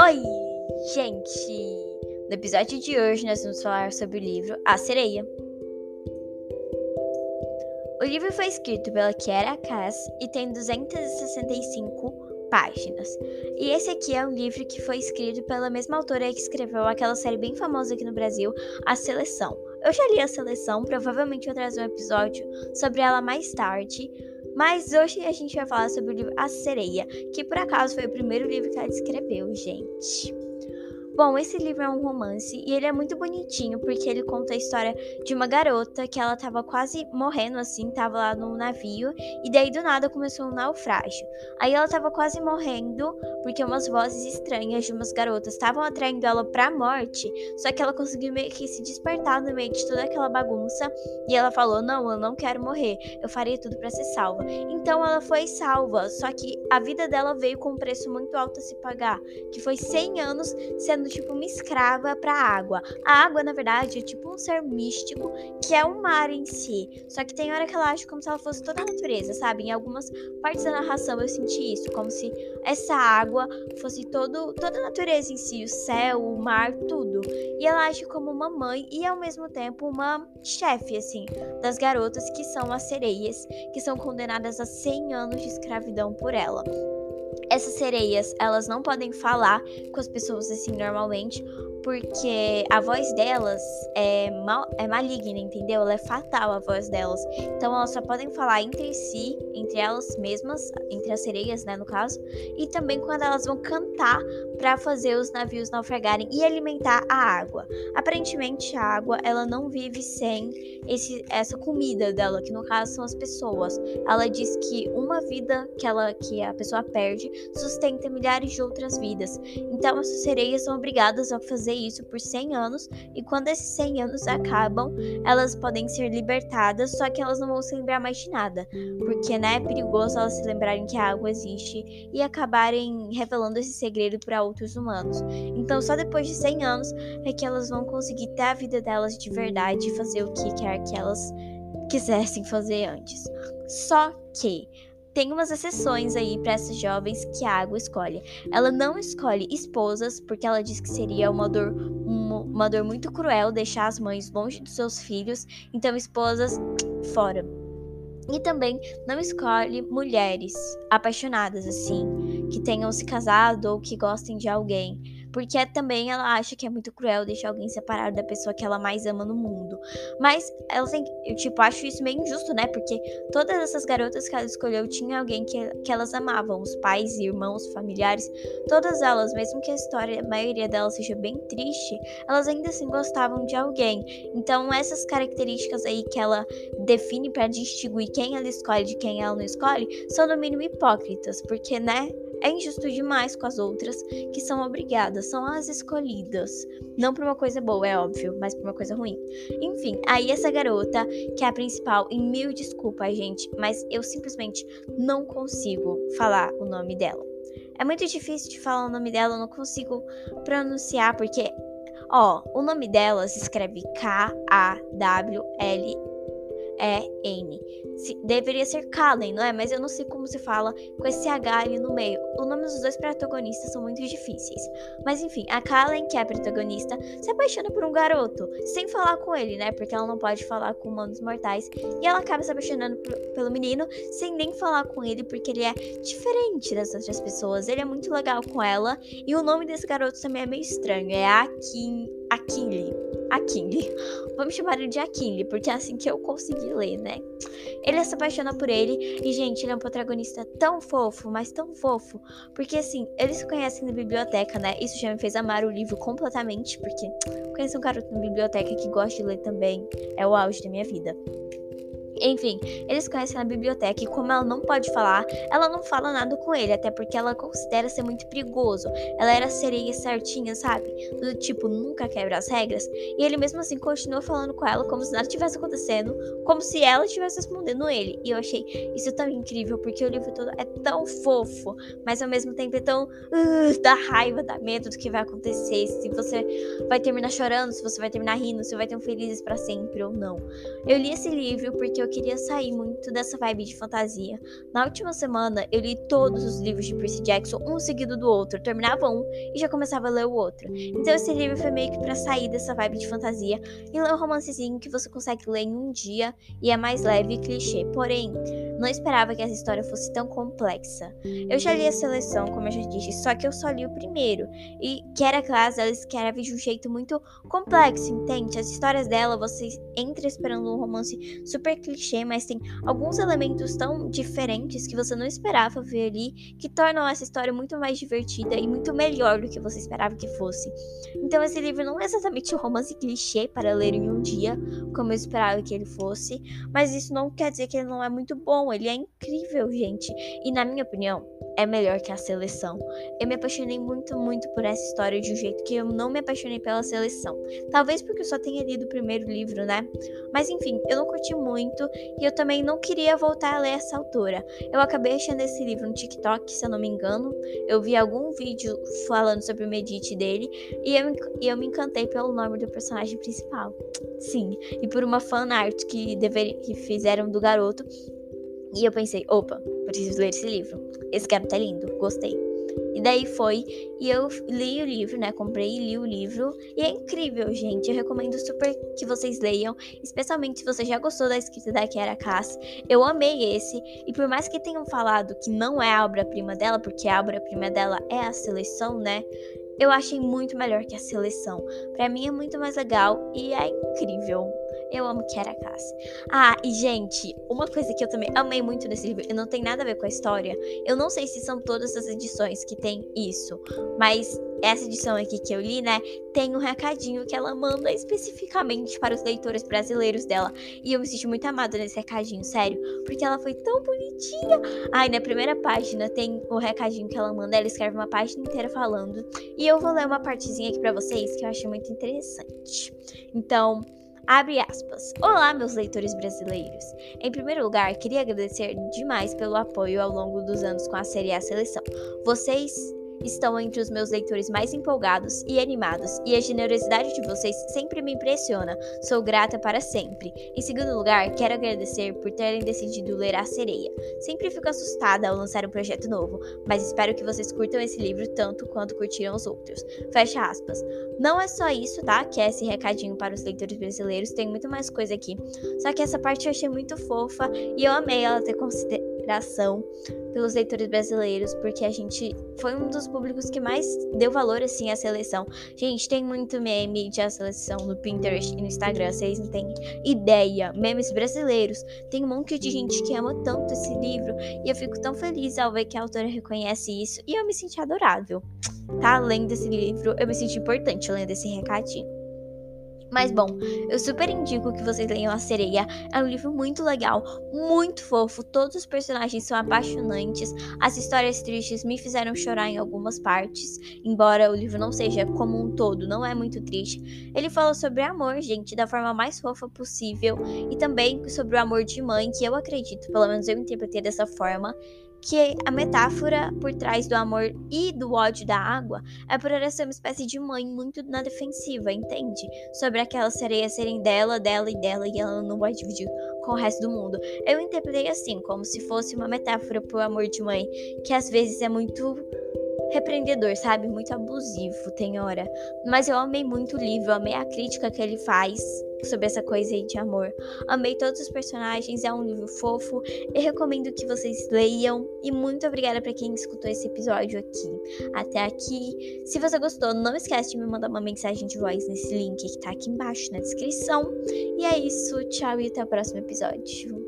Oi, gente! No episódio de hoje nós vamos falar sobre o livro A Sereia. O livro foi escrito pela Kiera Cass e tem 265 páginas. E esse aqui é um livro que foi escrito pela mesma autora que escreveu aquela série bem famosa aqui no Brasil, A Seleção. Eu já li A Seleção, provavelmente vou trazer um episódio sobre ela mais tarde. Mas hoje a gente vai falar sobre o livro A Sereia, que por acaso foi o primeiro livro que ela escreveu, gente. Bom, esse livro é um romance e ele é muito bonitinho porque ele conta a história de uma garota que ela tava quase morrendo assim, tava lá no navio e daí do nada começou um naufrágio. Aí ela tava quase morrendo porque umas vozes estranhas de umas garotas estavam atraindo ela pra morte, só que ela conseguiu meio que se despertar no meio de toda aquela bagunça e ela falou: "Não, eu não quero morrer. Eu faria tudo para ser salva". Então ela foi salva, só que a vida dela veio com um preço muito alto a se pagar, que foi 100 anos sendo sendo tipo uma escrava para a água. A água, na verdade, é tipo um ser místico que é o mar em si. Só que tem hora que ela age como se ela fosse toda a natureza, sabe? Em algumas partes da narração eu senti isso, como se essa água fosse todo, toda a natureza em si, o céu, o mar, tudo. E ela age como uma mãe e ao mesmo tempo uma chefe, assim, das garotas que são as sereias, que são condenadas a 100 anos de escravidão por ela. Essas sereias, elas não podem falar com as pessoas assim normalmente, porque a voz delas é, mal, é maligna, entendeu? Ela é fatal a voz delas. Então elas só podem falar entre si, entre elas mesmas, entre as sereias, né, no caso, e também quando elas vão cantar para fazer os navios naufragarem e alimentar a água. Aparentemente a água, ela não vive sem esse, essa comida dela, que no caso são as pessoas. Ela diz que uma vida que ela que a pessoa perde sustenta milhares de outras vidas. Então essas sereias são obrigadas a fazer fazer isso por 100 anos e quando esses 100 anos acabam, elas podem ser libertadas, só que elas não vão se lembrar mais de nada, porque né, é perigoso elas se lembrarem que a água existe e acabarem revelando esse segredo para outros humanos. Então, só depois de 100 anos é que elas vão conseguir ter a vida delas de verdade e fazer o que quer que elas quisessem fazer antes. Só que tem umas exceções aí para essas jovens que a água escolhe. Ela não escolhe esposas porque ela diz que seria uma dor, uma, uma dor muito cruel deixar as mães longe dos seus filhos, então esposas fora. E também não escolhe mulheres apaixonadas assim, que tenham se casado ou que gostem de alguém porque também ela acha que é muito cruel deixar alguém separado da pessoa que ela mais ama no mundo. Mas ela tem, eu tipo acho isso meio injusto, né? Porque todas essas garotas que ela escolheu tinha alguém que, que elas amavam, os pais, irmãos, familiares, todas elas, mesmo que a história, a maioria delas seja bem triste, elas ainda assim gostavam de alguém. Então essas características aí que ela define para distinguir quem ela escolhe de quem ela não escolhe, são no mínimo hipócritas, porque né? É injusto demais com as outras que são obrigadas, são as escolhidas. Não por uma coisa boa, é óbvio, mas por uma coisa ruim. Enfim, aí essa garota, que é a principal, e mil desculpas, gente, mas eu simplesmente não consigo falar o nome dela. É muito difícil de falar o nome dela, eu não consigo pronunciar, porque, ó, o nome dela se escreve K-A-W-L é N. Se, deveria ser Kallen, não é? Mas eu não sei como se fala com esse H ali no meio. O nome dos dois protagonistas são muito difíceis. Mas enfim, a Kallen, que é a protagonista, se apaixona por um garoto, sem falar com ele, né? Porque ela não pode falar com humanos mortais. E ela acaba se apaixonando pelo menino, sem nem falar com ele, porque ele é diferente das outras pessoas. Ele é muito legal com ela. E o nome desse garoto também é meio estranho. É Akin, Akinli. Akinli. Vamos chamar ele de Akinli, porque é assim que eu consegui ler, né? Ele se apaixona por ele e, gente, ele é um protagonista tão fofo, mas tão fofo, porque assim, eles se conhecem na biblioteca, né? Isso já me fez amar o livro completamente, porque conhecer um garoto na biblioteca que gosta de ler também é o auge da minha vida. Enfim, eles conhecem na biblioteca e como ela não pode falar, ela não fala nada com ele, até porque ela considera ser muito perigoso. Ela era sereia certinha, sabe? Do tipo, nunca quebra as regras. E ele mesmo assim continua falando com ela como se nada tivesse acontecendo, como se ela estivesse respondendo ele. E eu achei isso tão incrível, porque o livro todo é tão fofo, mas ao mesmo tempo é tão uh, dá raiva, dá medo do que vai acontecer, se você vai terminar chorando, se você vai terminar rindo, se vai ter um felizes para sempre ou não. Eu li esse livro porque eu queria sair muito dessa vibe de fantasia. Na última semana, eu li todos os livros de Percy Jackson, um seguido do outro. Eu terminava um e já começava a ler o outro. Então, esse livro foi meio que pra sair dessa vibe de fantasia e ler um romancezinho que você consegue ler em um dia e é mais leve e clichê. Porém, não esperava que essa história fosse tão complexa. Eu já li a seleção, como eu já disse, só que eu só li o primeiro. E Kiera Class, ela escreve de um jeito muito complexo, entende? As histórias dela, você entra esperando um romance super clichê, mas tem alguns elementos tão diferentes que você não esperava ver ali, que tornam essa história muito mais divertida e muito melhor do que você esperava que fosse. Então esse livro não é exatamente um romance clichê para ler em um dia, como eu esperava que ele fosse, mas isso não quer dizer que ele não é muito bom, ele é incrível, gente. E na minha opinião, é melhor que a seleção. Eu me apaixonei muito, muito por essa história de um jeito que eu não me apaixonei pela seleção. Talvez porque eu só tenha lido o primeiro livro, né? Mas enfim, eu não curti muito e eu também não queria voltar a ler essa autora. Eu acabei achando esse livro no TikTok, se eu não me engano. Eu vi algum vídeo falando sobre o Medite dele e eu, e eu me encantei pelo nome do personagem principal. Sim, e por uma fan art que, que fizeram do garoto. E eu pensei, opa, preciso ler esse livro. Esse gato tá lindo, gostei. E daí foi, e eu li o livro, né? Comprei e li o livro. E é incrível, gente. Eu recomendo super que vocês leiam, especialmente se você já gostou da escrita da Kiara Cass. Eu amei esse, e por mais que tenham falado que não é a obra-prima dela, porque a obra-prima dela é a seleção, né? Eu achei muito melhor que a seleção. Para mim é muito mais legal e é incrível. Eu amo Kiara Cass. Ah, e gente, uma coisa que eu também amei muito nesse livro, e não tem nada a ver com a história. Eu não sei se são todas as edições que tem isso, mas essa edição aqui que eu li, né, tem um recadinho que ela manda especificamente para os leitores brasileiros dela. E eu me senti muito amada nesse recadinho, sério, porque ela foi tão bonitinha. Ai, na primeira página tem o recadinho que ela manda, ela escreve uma página inteira falando. E eu vou ler uma partezinha aqui para vocês que eu achei muito interessante. Então, Abre aspas. Olá, meus leitores brasileiros. Em primeiro lugar, queria agradecer demais pelo apoio ao longo dos anos com a série A Seleção. Vocês estão entre os meus leitores mais empolgados e animados, e a generosidade de vocês sempre me impressiona. Sou grata para sempre. Em segundo lugar, quero agradecer por terem decidido ler A Sereia. Sempre fico assustada ao lançar um projeto novo, mas espero que vocês curtam esse livro tanto quanto curtiram os outros. Fecha aspas. Não é só isso, tá? Que é esse recadinho para os leitores brasileiros, tem muito mais coisa aqui. Só que essa parte eu achei muito fofa e eu amei ela ter consideração pelos leitores brasileiros, porque a gente foi um dos públicos que mais deu valor assim à seleção. Gente, tem muito meme de a seleção no Pinterest e no Instagram, vocês não têm ideia. Memes brasileiros. Tem um monte de gente que ama tanto esse livro e eu fico tão feliz ao ver que a autora reconhece isso e eu me senti adorável. Tá lendo esse livro, eu me senti importante lendo esse recadinho. Mas bom, eu super indico que vocês leiam A Sereia. É um livro muito legal, muito fofo. Todos os personagens são apaixonantes. As histórias tristes me fizeram chorar em algumas partes, embora o livro não seja como um todo, não é muito triste. Ele fala sobre amor, gente, da forma mais fofa possível e também sobre o amor de mãe, que eu acredito, pelo menos eu interpretei dessa forma, que a metáfora por trás do amor e do ódio da água é por ela ser uma espécie de mãe muito na defensiva, entende? Sobre aquelas sereias serem dela, dela e dela e ela não vai dividir com o resto do mundo. Eu interpretei assim, como se fosse uma metáfora pro amor de mãe, que às vezes é muito repreendedor, sabe? Muito abusivo, tem hora. Mas eu amei muito o livro, amei a crítica que ele faz sobre essa coisa aí de amor. Amei todos os personagens, é um livro fofo. Eu recomendo que vocês leiam. E muito obrigada para quem escutou esse episódio aqui. Até aqui. Se você gostou, não esquece de me mandar uma mensagem de voz nesse link que tá aqui embaixo na descrição. E é isso, tchau e até o próximo episódio.